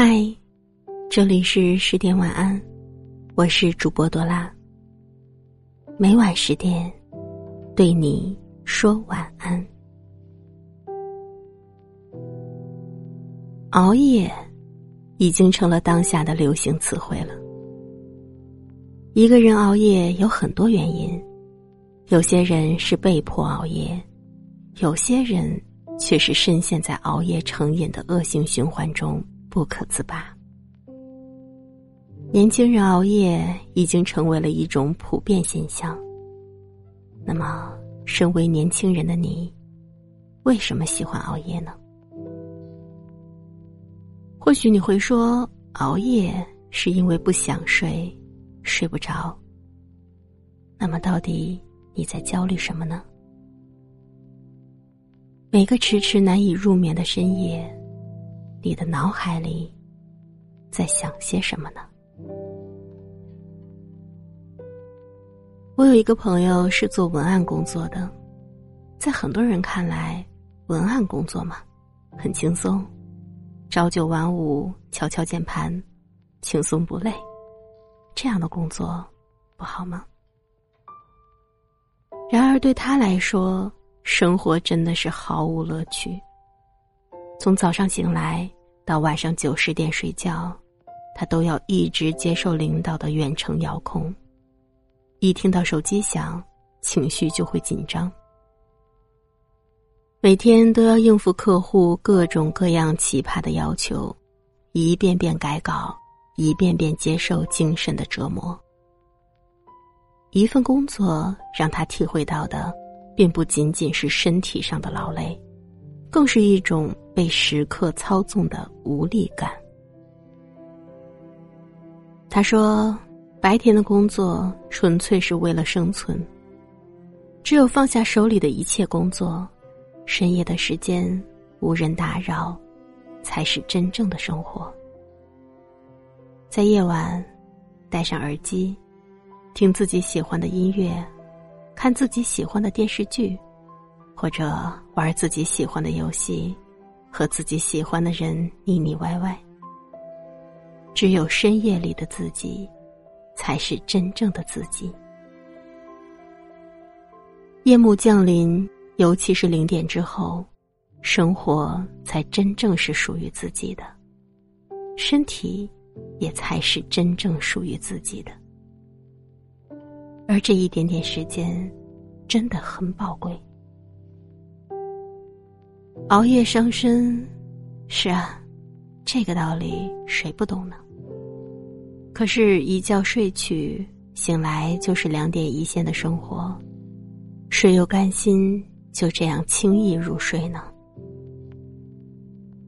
嗨，这里是十点晚安，我是主播多拉。每晚十点，对你说晚安。熬夜已经成了当下的流行词汇了。一个人熬夜有很多原因，有些人是被迫熬夜，有些人却是深陷在熬夜成瘾的恶性循环中。不可自拔。年轻人熬夜已经成为了一种普遍现象。那么，身为年轻人的你，为什么喜欢熬夜呢？或许你会说，熬夜是因为不想睡，睡不着。那么，到底你在焦虑什么呢？每个迟迟难以入眠的深夜。你的脑海里在想些什么呢？我有一个朋友是做文案工作的，在很多人看来，文案工作嘛，很轻松，朝九晚五，敲敲键盘，轻松不累，这样的工作不好吗？然而对他来说，生活真的是毫无乐趣。从早上醒来到晚上九十点睡觉，他都要一直接受领导的远程遥控。一听到手机响，情绪就会紧张。每天都要应付客户各种各样奇葩的要求，一遍遍改稿，一遍遍接受精神的折磨。一份工作让他体会到的，并不仅仅是身体上的劳累。更是一种被时刻操纵的无力感。他说：“白天的工作纯粹是为了生存，只有放下手里的一切工作，深夜的时间无人打扰，才是真正的生活。在夜晚，戴上耳机，听自己喜欢的音乐，看自己喜欢的电视剧。”或者玩自己喜欢的游戏，和自己喜欢的人腻腻歪歪。只有深夜里的自己，才是真正的自己。夜幕降临，尤其是零点之后，生活才真正是属于自己的，身体也才是真正属于自己的。而这一点点时间，真的很宝贵。熬夜伤身，是啊，这个道理谁不懂呢？可是，一觉睡去，醒来就是两点一线的生活，谁又甘心就这样轻易入睡呢？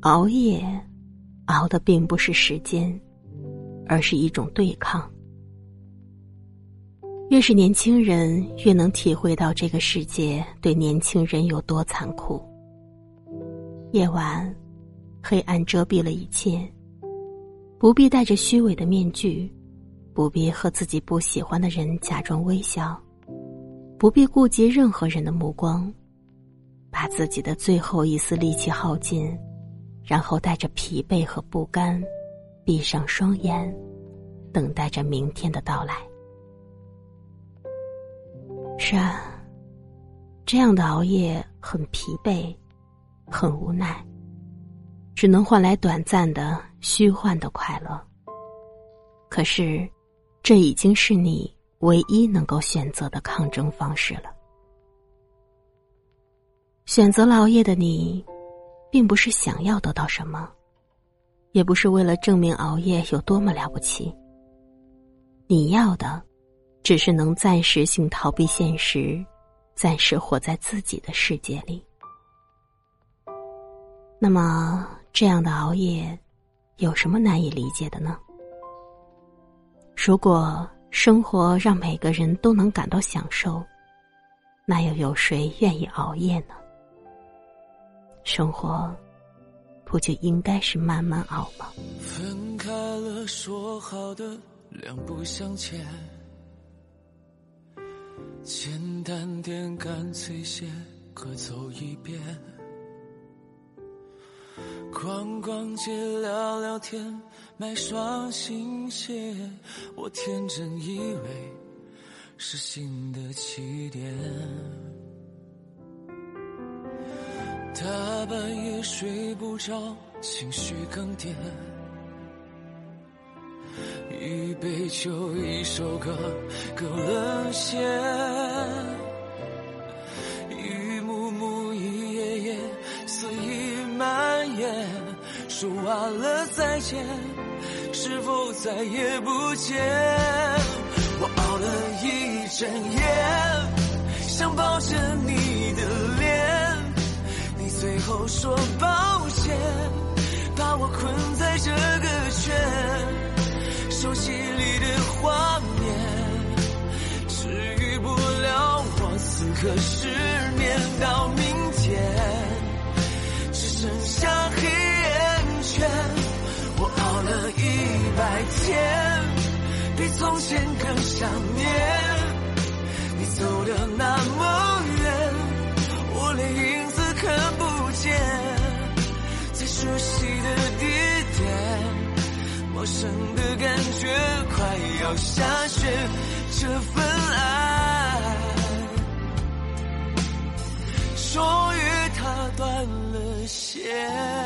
熬夜，熬的并不是时间，而是一种对抗。越是年轻人，越能体会到这个世界对年轻人有多残酷。夜晚，黑暗遮蔽了一切。不必戴着虚伪的面具，不必和自己不喜欢的人假装微笑，不必顾及任何人的目光，把自己的最后一丝力气耗尽，然后带着疲惫和不甘，闭上双眼，等待着明天的到来。是啊，这样的熬夜很疲惫。很无奈，只能换来短暂的、虚幻的快乐。可是，这已经是你唯一能够选择的抗争方式了。选择熬夜的你，并不是想要得到什么，也不是为了证明熬夜有多么了不起。你要的，只是能暂时性逃避现实，暂时活在自己的世界里。那么，这样的熬夜，有什么难以理解的呢？如果生活让每个人都能感到享受，那又有谁愿意熬夜呢？生活不就应该是慢慢熬吗？分开了，说好的两不相欠，简单点，干脆些，各走一边。逛逛街，聊聊天，买双新鞋，我天真以为是新的起点。大半夜睡不着，情绪更迭。一杯酒，一首歌，更沦陷。说完了再见，是否再也不见？我熬了一整夜，想抱着你的脸，你最后说抱歉，把我困在这个圈。手机里的画面，治愈不了我此刻失眠。到明天，只剩下一百天，比从前更想念。你走的那么远，我连影子看不见，在熟悉的地点。陌生的感觉，快要下雪。这份爱，终于它断了线。